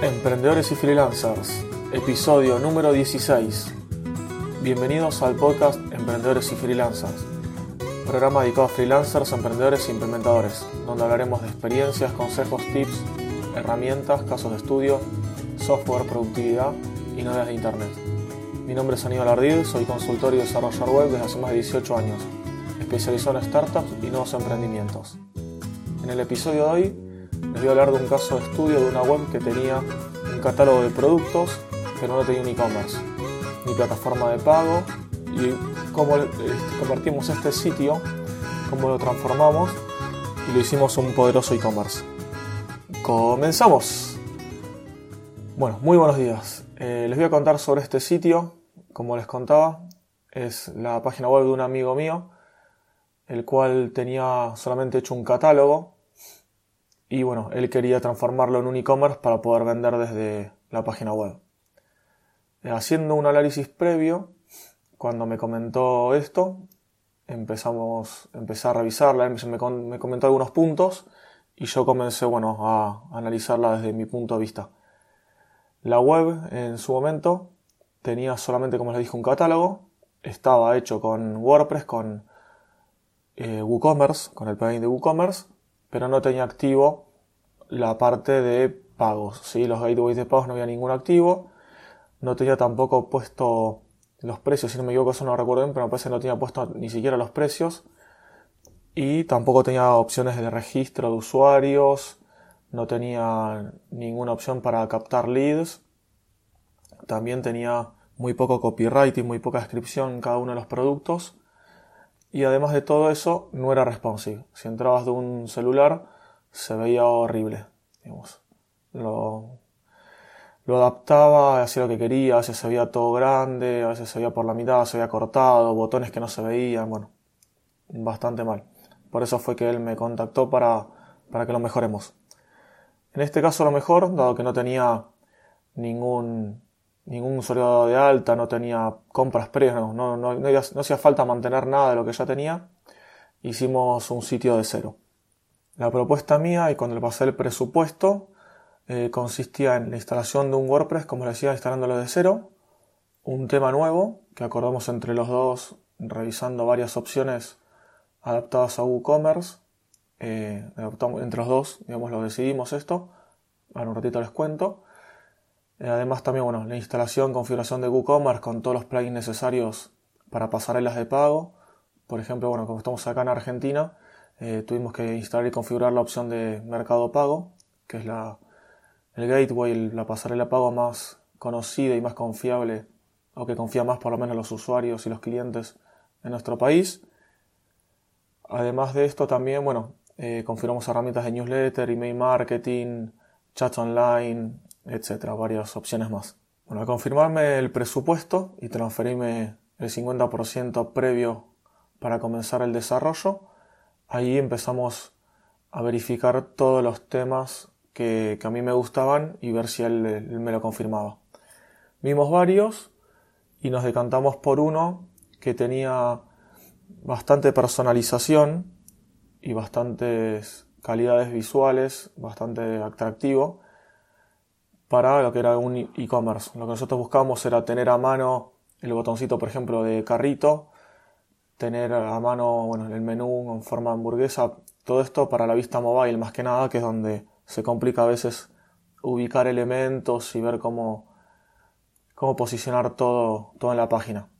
Emprendedores y Freelancers, episodio número 16. Bienvenidos al podcast Emprendedores y Freelancers, programa dedicado a freelancers, emprendedores e implementadores, donde hablaremos de experiencias, consejos, tips, herramientas, casos de estudio, software, productividad y novedades de Internet. Mi nombre es Aníbal Ardid, soy consultor y desarrollador web desde hace más de 18 años, especializado en startups y nuevos emprendimientos. En el episodio de hoy les voy a hablar de un caso de estudio de una web que tenía un catálogo de productos, pero no tenía un e-commerce, ni plataforma de pago, y cómo este, convertimos este sitio, cómo lo transformamos y lo hicimos un poderoso e-commerce. Comenzamos. Bueno, muy buenos días. Eh, les voy a contar sobre este sitio. Como les contaba, es la página web de un amigo mío, el cual tenía solamente hecho un catálogo y bueno, él quería transformarlo en un e-commerce para poder vender desde la página web. Eh, haciendo un análisis previo, cuando me comentó esto, empezamos, empecé a revisarla, él me, me comentó algunos puntos y yo comencé bueno, a analizarla desde mi punto de vista. La web en su momento tenía solamente, como les dije, un catálogo, estaba hecho con WordPress, con eh, WooCommerce, con el plugin de WooCommerce, pero no tenía activo la parte de pagos. ¿sí? Los gateways de pagos no había ningún activo. No tenía tampoco puesto los precios, si no me equivoco, eso no recuerdo bien, pero me parece que no tenía puesto ni siquiera los precios. Y tampoco tenía opciones de registro de usuarios. No tenía ninguna opción para captar leads. También tenía muy poco copyright y muy poca descripción en cada uno de los productos. Y además de todo eso, no era responsive. Si entrabas de un celular, se veía horrible. Lo, lo adaptaba, hacía lo que quería, a veces se veía todo grande, a veces se veía por la mitad, se veía cortado, botones que no se veían, bueno, bastante mal. Por eso fue que él me contactó para, para que lo mejoremos. En este caso lo mejor, dado que no tenía ningún, ningún usuario de alta, no tenía compras previas, no, no, no, hacía falta mantener nada de lo que ya tenía, hicimos un sitio de cero. La propuesta mía, y cuando le pasé el presupuesto, eh, consistía en la instalación de un WordPress, como les decía, instalándolo de cero, un tema nuevo que acordamos entre los dos, revisando varias opciones adaptadas a WooCommerce. Eh, entre los dos, digamos, lo decidimos esto. Ahora un ratito les cuento. Eh, además también, bueno, la instalación, configuración de WooCommerce con todos los plugins necesarios para pasarelas de pago. Por ejemplo, bueno, como estamos acá en Argentina, eh, tuvimos que instalar y configurar la opción de mercado pago, que es la, el gateway, la pasarela pago más conocida y más confiable, o que confía más por lo menos los usuarios y los clientes en nuestro país. Además de esto también, bueno, eh, configuramos herramientas de newsletter, email marketing, chat online, etcétera, varias opciones más. Bueno, al confirmarme el presupuesto y transferirme el 50% previo para comenzar el desarrollo, ahí empezamos a verificar todos los temas que, a mí me gustaban y ver si él, me lo confirmaba. Vimos varios y nos decantamos por uno que tenía bastante personalización y bastantes calidades visuales, bastante atractivo para lo que era un e-commerce. Lo que nosotros buscábamos era tener a mano el botoncito, por ejemplo, de carrito tener a mano bueno, el menú en forma hamburguesa, todo esto para la vista mobile más que nada, que es donde se complica a veces ubicar elementos y ver cómo, cómo posicionar todo, todo en la página.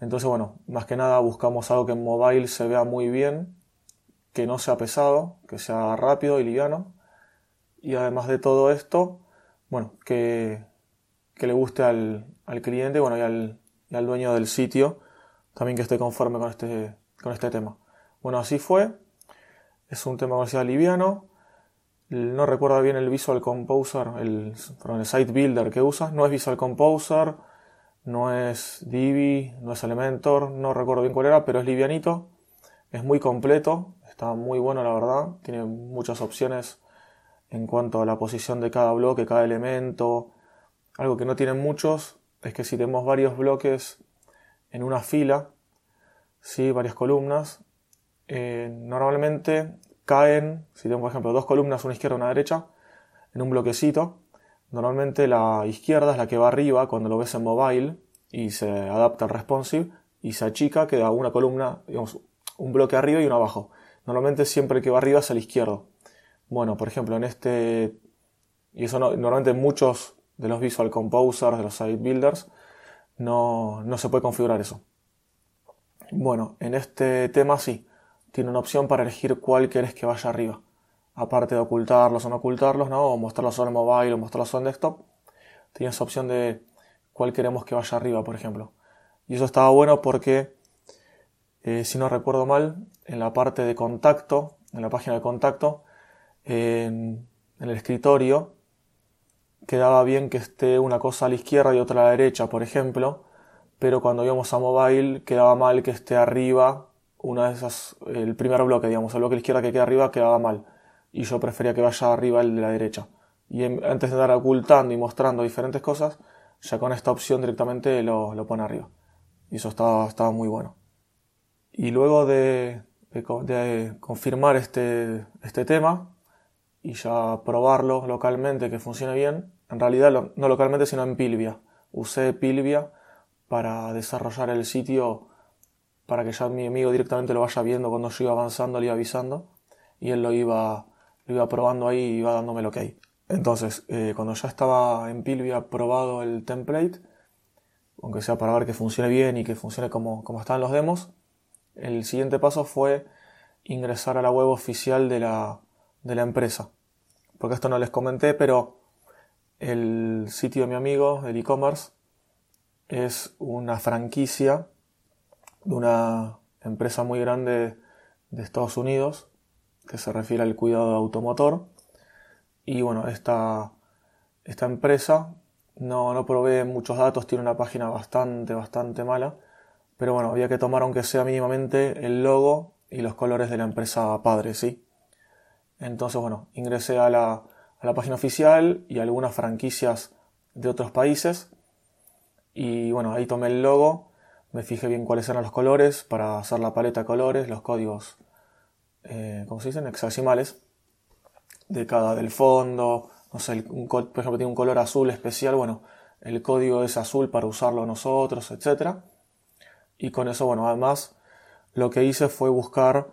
Entonces, bueno, más que nada buscamos algo que en mobile se vea muy bien, que no sea pesado, que sea rápido y liviano. Y además de todo esto, bueno, que, que le guste al, al cliente bueno, y, al, al dueño del sitio también que esté conforme con este, con este tema. Bueno, así fue. Es un tema comercial liviano. No recuerdo bien el Visual Composer, el, el Site Builder que usa. No es Visual Composer, no es Divi, no es Elementor, no recuerdo bien cuál era, pero es livianito. Es muy completo, está muy bueno la verdad. Tiene muchas opciones en cuanto a la posición de cada bloque, cada elemento. Algo que no tienen muchos es que si tenemos varios bloques en una fila, ¿sí? varias columnas, eh, normalmente caen, si tengo por ejemplo dos columnas, una izquierda y una derecha, en un bloquecito, Normalmente la izquierda es la que va arriba cuando lo ves en mobile y se adapta al responsive y se achica, queda una columna, digamos, un bloque arriba y uno abajo. Normalmente siempre el que va arriba es el izquierdo. Bueno, por ejemplo, en este, y eso normalmente muchos de los Visual Composers, de los Site Builders, no, no se puede configurar eso. Bueno, en este tema sí, tiene una opción para elegir cuál quieres que vaya arriba. Aparte de ocultarlos o no ocultarlos, ¿no? O mostrarlos solo en mobile o mostrarlos solo en desktop. Tienes opción de cuál queremos que vaya arriba, por ejemplo. Y eso estaba bueno porque, eh, si no recuerdo mal, en la parte de contacto, en la página de contacto, en, el escritorio, quedaba bien que esté una cosa a la izquierda y otra a la derecha, por ejemplo, pero cuando íbamos a mobile quedaba mal que esté arriba una de esas, el primer bloque, digamos, el bloque a la izquierda que queda arriba quedaba mal, y yo prefería que vaya arriba el de la derecha. Y antes de andar ocultando y mostrando diferentes cosas, ya con esta opción directamente lo, lo pone arriba. Y eso estaba, estaba muy bueno. Y luego de, de, confirmar este, este tema y ya probarlo localmente que funcione bien, en realidad no localmente sino en Pilvia. Usé Pilvia para desarrollar el sitio para que ya mi amigo directamente lo vaya viendo cuando yo iba avanzando, le iba avisando y él lo iba, lo iba probando ahí y iba dándome lo que hay. Entonces, eh, cuando ya estaba en Pilvia probado el template, aunque sea para ver que funcione bien y que funcione como, como están los demos, el siguiente paso fue ingresar a la web oficial de la, de la empresa. Porque esto no les comenté, pero el sitio de mi amigo, el e-commerce, es una franquicia de una empresa muy grande de Estados Unidos que se refiere al cuidado automotor. Y bueno, esta, esta empresa no, no provee muchos datos, tiene una página bastante, bastante mala. Pero bueno, había que tomar aunque sea mínimamente el logo y los colores de la empresa padre, ¿sí? Entonces, bueno, ingresé a la, a la página oficial y algunas franquicias de otros países. Y bueno, ahí tomé el logo, me fijé bien cuáles eran los colores para hacer la paleta de colores, los códigos, eh, ¿cómo se dicen? Hexasimales de cada del fondo, no sé, un, por ejemplo, tiene un color azul especial, bueno, el código es azul para usarlo nosotros, etc. Y con eso, bueno, además lo que hice fue buscar,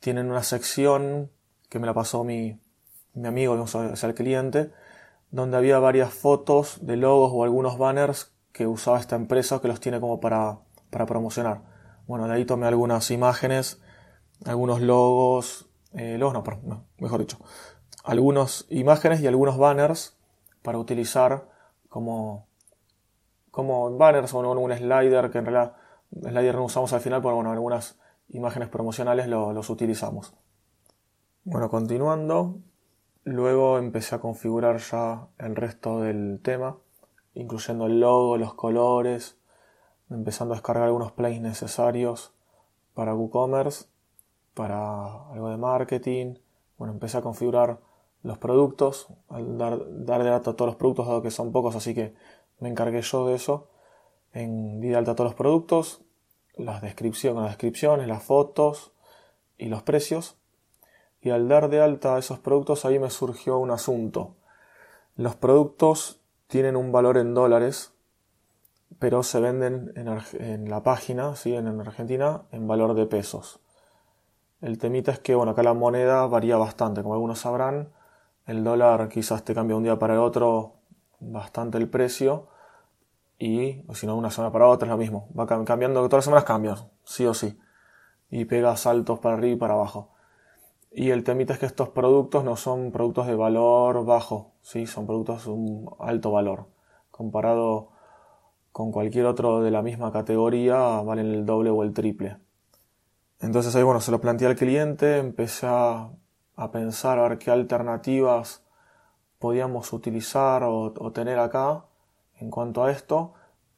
tienen una sección que me la pasó mi, mi amigo, o sea, el cliente, donde había varias fotos de logos o algunos banners que usaba esta empresa que los tiene como para, para promocionar. Bueno, de ahí tomé algunas imágenes, algunos logos, eh, logos no, mejor dicho, algunas imágenes y algunos banners para utilizar como, como banners o un slider que en realidad slider no usamos al final, pero bueno, algunas imágenes promocionales los utilizamos. Bueno, continuando, luego empecé a configurar ya el resto del tema, incluyendo el logo, los colores, empezando a descargar algunos plays necesarios para WooCommerce, para algo de marketing. Bueno, empecé a configurar los productos, dar, dar de alta todos los productos, dado que son pocos, así que me encargué yo de eso. En di de alta todos los productos, las descripciones, las descripciones, las fotos y los precios. Y al dar de alta esos productos, ahí me surgió un asunto. Los productos tienen un valor en dólares, pero se venden en, la página, ¿sí? en, en Argentina, en valor de pesos. El temita es que, bueno, acá la moneda varía bastante, como algunos sabrán, el dólar quizás te cambia un día para el otro bastante el precio y si no una semana para otra es lo mismo. Va cambiando, todas las semanas cambian, sí o sí. Y pega saltos para arriba y para abajo. Y el temita es que estos productos no son productos de valor bajo, ¿sí? son productos de un alto valor. Comparado con cualquier otro de la misma categoría, valen el doble o el triple. Entonces ahí, bueno, se lo planteé al cliente, empecé a a pensar a ver qué alternativas podíamos utilizar o, tener acá en cuanto a esto,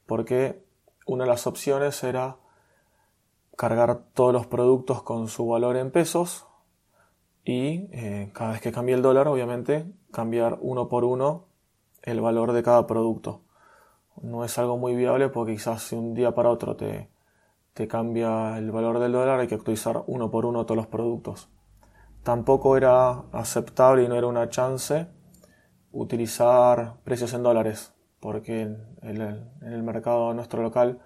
porque una de las opciones era cargar todos los productos con su valor en pesos y eh, cada vez que cambie el dólar, obviamente, cambiar uno por uno el valor de cada producto. No es algo muy viable porque quizás si un día para otro te, te cambia el valor del dólar hay que actualizar uno por uno todos los productos tampoco era aceptable y no era una chance utilizar precios en dólares, porque en el, mercado nuestro local,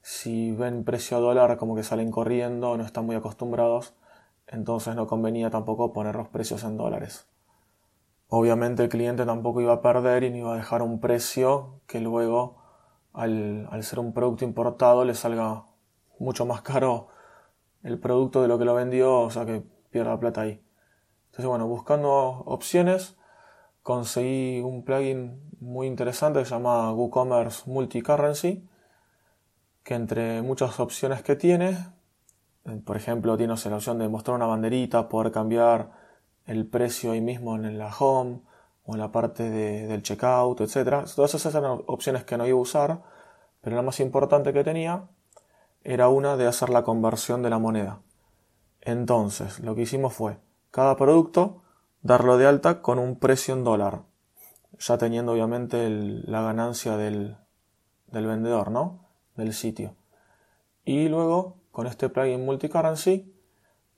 si ven precio a dólar, como que salen corriendo, no están muy acostumbrados, entonces no convenía tampoco poner los precios en dólares. Obviamente el cliente tampoco iba a perder y no iba a dejar un precio que luego, al, ser un producto importado, le salga mucho más caro el producto de lo que lo vendió, o sea que pierda plata ahí. Entonces, bueno, buscando opciones, conseguí un plugin muy interesante que se llama WooCommerce Multicurrency, que entre muchas opciones que tiene, por ejemplo, tiene la opción de mostrar una banderita, poder cambiar el precio ahí mismo en la home o en la parte del checkout, etc. Todas esas eran opciones que no iba a usar, pero la más importante que tenía era una de hacer la conversión de la moneda. Entonces, lo que hicimos fue, cada producto darlo de alta con un precio en dólar, ya teniendo obviamente la ganancia del, del vendedor, ¿no? Del sitio. Y luego, con este plugin multicurrency,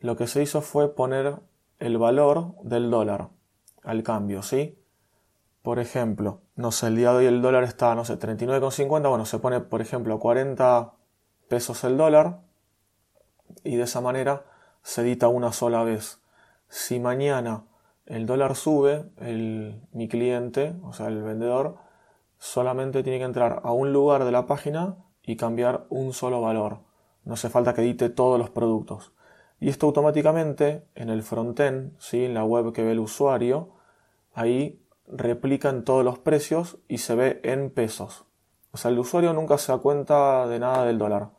lo que se hizo fue poner el valor del dólar al cambio, ¿sí? Por ejemplo, no sé, el día de hoy el dólar está, no sé, 39,50, bueno, se pone, por ejemplo, 40 pesos el dólar y de esa manera se edita una sola vez. Si mañana el dólar sube, el, mi cliente, o sea, el vendedor, solamente tiene que entrar a un lugar de la página y cambiar un solo valor. No hace falta que edite todos los productos. Y esto automáticamente en el frontend, ¿sí? en la web que ve el usuario, ahí replican todos los precios y se ve en pesos. O sea, el usuario nunca se da cuenta de nada del dólar.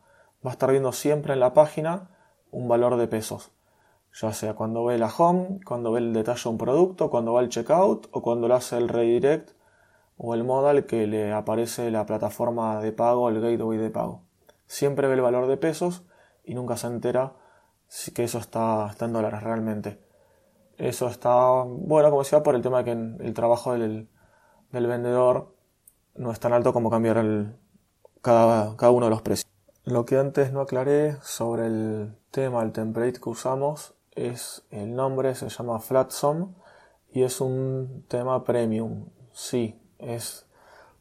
Va a estar viendo siempre en la página un valor de pesos ya sea cuando ve la home, cuando ve el detalle de un producto, cuando va al checkout o cuando lo hace el redirect o el modal que le aparece la plataforma de pago, el gateway de pago. Siempre ve el valor de pesos y nunca se entera si que eso está, está en dólares realmente. Eso está bueno, como decía, por el tema de que el trabajo del, vendedor no es tan alto como cambiar el, cada, cada uno de los precios. Lo que antes no aclaré sobre el tema, el template que usamos, es el nombre se llama Flatsome y es un tema premium. Sí, es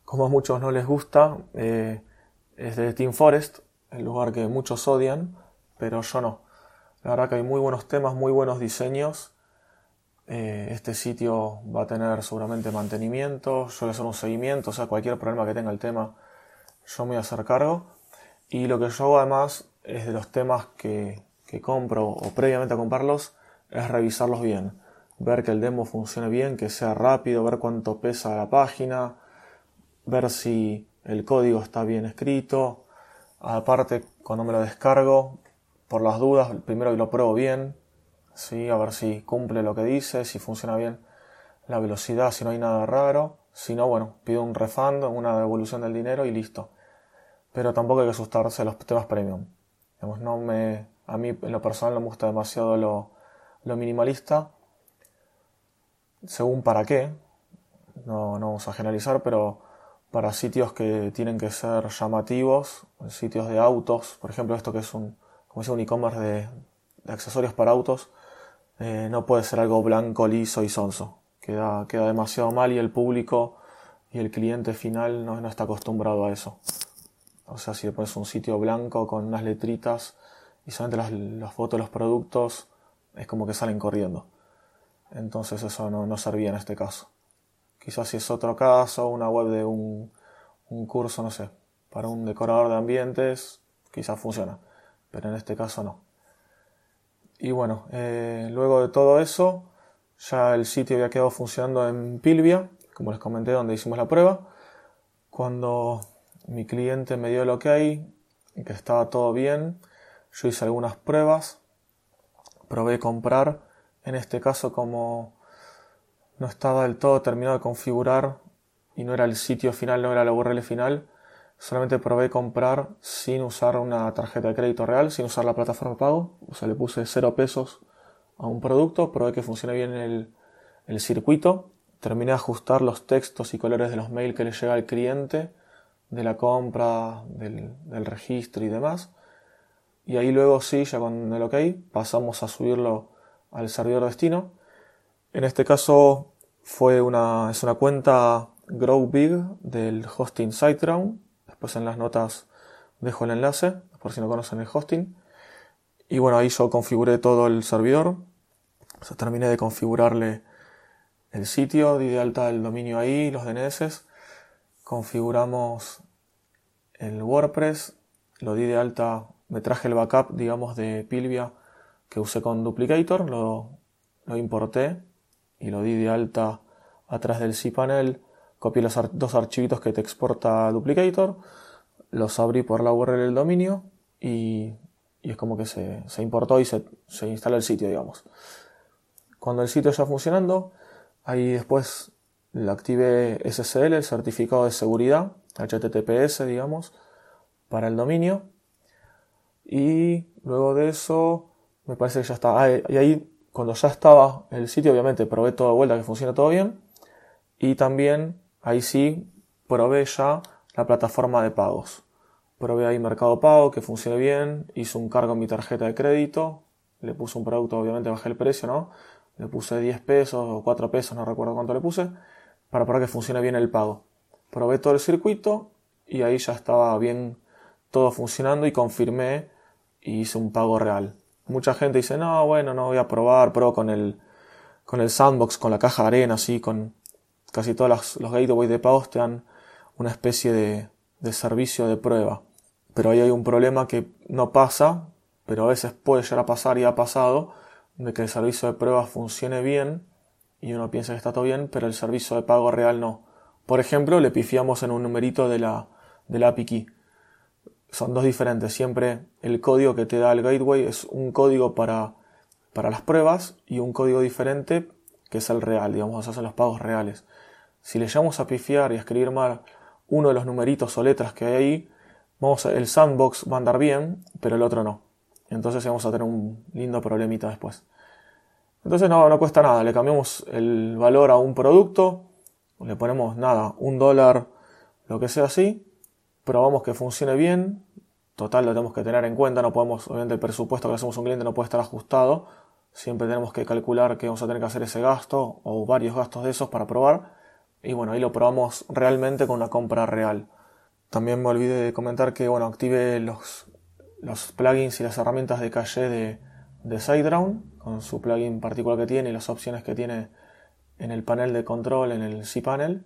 como a muchos no les gusta, eh, es de Team Forest, el lugar que muchos odian, pero yo no. La verdad que hay muy buenos temas, muy buenos diseños. Eh, este sitio va a tener seguramente mantenimiento, yo voy a hacer un seguimiento, o sea, cualquier problema que tenga el tema, yo me voy a hacer cargo. Y lo que yo hago además es de los temas que, que compro o previamente a comprarlos es revisarlos bien, ver que el demo funcione bien, que sea rápido, ver cuánto pesa la página, ver si el código está bien escrito. Aparte, cuando me lo descargo, por las dudas, primero lo pruebo bien, ¿sí? a ver si cumple lo que dice, si funciona bien la velocidad, si no hay nada raro. Si no, bueno, pido un refund, una devolución del dinero y listo. Pero tampoco hay que asustarse de los temas premium. no me a mí en lo personal no me gusta demasiado lo, minimalista. Según para qué. No, no vamos a generalizar, pero para sitios que tienen que ser llamativos, sitios de autos, por ejemplo, esto que es un, como un e-commerce de, accesorios para autos, eh, no puede ser algo blanco, liso y sonso. Queda, queda demasiado mal y el público y el cliente final no, no está acostumbrado a eso. O sea, si le pones un sitio blanco con unas letritas y solamente las, fotos de los productos es como que salen corriendo. Entonces eso no, no, servía en este caso. Quizás si es otro caso, una web de un, un curso, no sé, para un decorador de ambientes, quizás funciona, pero en este caso no. Y bueno, eh, luego de todo eso, ya el sitio había quedado funcionando en Pilvia, como les comenté, donde hicimos la prueba. Cuando mi cliente me dio el ok, que estaba todo bien, yo hice algunas pruebas, probé comprar, en este caso como no estaba del todo terminado de configurar y no era el sitio final, no era la URL final, solamente probé comprar sin usar una tarjeta de crédito real, sin usar la plataforma de pago, o sea, le puse 0 pesos a un producto, probé que funcione bien el, el circuito, terminé de ajustar los textos y colores de los mails que le llega al cliente, de la compra, del, del registro y demás, y ahí luego sí, ya con el OK, pasamos a subirlo al servidor destino. En este caso fue una, es una cuenta Grow Big del hosting SiteGround. Después en las notas dejo el enlace, por si no conocen el hosting. Y bueno, ahí yo configuré todo el servidor. Terminé de configurarle el sitio, di de alta el dominio ahí, los DNS. Configuramos el WordPress, lo di de alta, me traje el backup, digamos, de Pilvia que usé con Duplicator, lo importé y lo di de alta atrás del cPanel, copié los dos archivitos que te exporta Duplicator, los abrí por la URL del dominio y, y es como que se, se importó y se, se instaló el sitio, digamos. Cuando el sitio ya funcionando, ahí después le activé SSL, el certificado de seguridad, HTTPS, digamos, para el dominio. Y luego de eso, me parece que ya está. Ah, y ahí, cuando ya estaba el sitio, obviamente probé todo de vuelta que funciona todo bien. Y también, ahí sí, probé ya la plataforma de pagos. Probé ahí Mercado Pago, que funcione bien. Hice un cargo en mi tarjeta de crédito. Le puse un producto, obviamente bajé el precio, ¿no? Le puse 10 pesos o 4 pesos, no recuerdo cuánto le puse, para probar que funcione bien el pago. Probé todo el circuito y ahí ya estaba bien todo funcionando y confirmé y hice un pago real. Mucha gente dice, no, bueno, no voy a probar, pruebo con el, con el sandbox, con la caja de arena, así, con casi todos los, los gateways de pagos te dan una especie de, de servicio de prueba. Pero ahí hay un problema que no pasa, pero a veces puede llegar a pasar y ha pasado, de que el servicio de prueba funcione bien y uno piensa que está todo bien, pero el servicio de pago real no. Por ejemplo, le pifiamos en un numerito de la, de la API key. Son dos diferentes. Siempre el código que te da el gateway es un código para, para las pruebas y un código diferente que es el real, digamos, esos son los pagos reales. Si le llamamos a pifiar y a escribir mal uno de los numeritos o letras que hay ahí, vamos el sandbox va a andar bien, pero el otro no. Entonces vamos a tener un lindo problemita después. Entonces no, no cuesta nada, le cambiamos el valor a un producto, le ponemos nada, un dólar, lo que sea así, probamos que funcione bien, total lo tenemos que tener en cuenta, no podemos, obviamente el presupuesto que hacemos un cliente no puede estar ajustado, siempre tenemos que calcular que vamos a tener que hacer ese gasto o varios gastos de esos para probar, y bueno, ahí lo probamos realmente con una compra real. También me olvidé de comentar que bueno, active los, plugins y las herramientas de caché de, de SiteGround, con su plugin particular que tiene y las opciones que tiene en el panel de control, en el cPanel.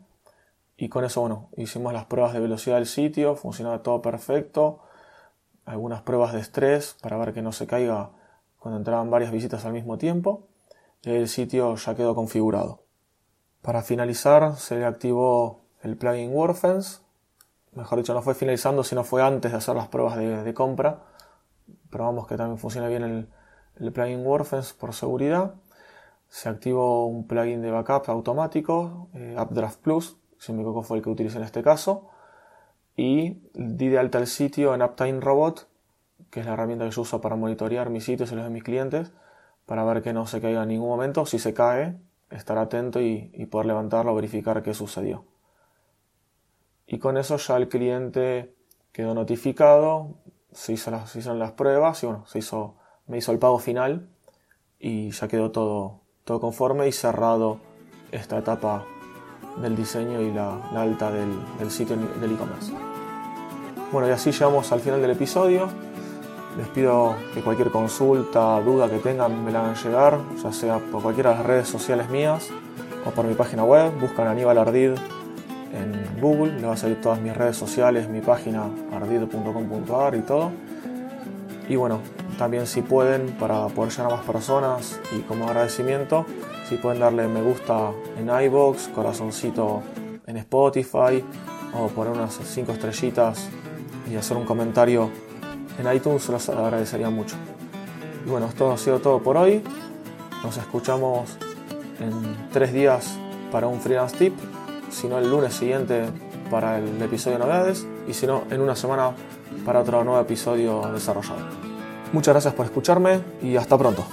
Y con eso, bueno, hicimos las pruebas de velocidad del sitio, funcionaba todo perfecto. Algunas pruebas de estrés para ver que no se caiga cuando entraban varias visitas al mismo tiempo. El sitio ya quedó configurado. Para finalizar, se activó el plugin WordFence. Mejor dicho, no fue finalizando, sino fue antes de hacer las pruebas de, compra. Probamos que también funciona bien el, el plugin WordFence por seguridad se activó un plugin de backup automático, eh, Updraft Plus, si me equivoco fue el que utilicé en este caso, y di de alta el sitio en Uptime Robot, que es la herramienta que yo uso para monitorear mis sitios y los de mis clientes, para ver que no se caiga en ningún momento, si se cae, estar atento y, poder levantarlo, verificar qué sucedió. Y con eso ya el cliente quedó notificado, se, hizo las, hicieron las pruebas y bueno, se hizo, me hizo el pago final y ya quedó todo, todo conforme y cerrado esta etapa del diseño y la, alta del, sitio del e-commerce. Bueno, y así llegamos al final del episodio. Les pido que cualquier consulta, duda que tengan me la hagan llegar, ya sea por cualquiera de las redes sociales mías o por mi página web. Buscan Aníbal Ardid en Google, le va a salir todas mis redes sociales, mi página ardid.com.ar y todo. Y bueno, también si pueden, para poder llegar a más personas y como agradecimiento, si pueden darle me gusta en iBox, corazoncito en Spotify o poner unas 5 estrellitas y hacer un comentario en iTunes, los agradecería mucho. Y bueno, esto ha sido todo por hoy. Nos escuchamos en tres días para un freelance tip, si no el lunes siguiente para el episodio de novedades y si no en una semana para otro nuevo episodio desarrollado. Muchas gracias por escucharme y hasta pronto.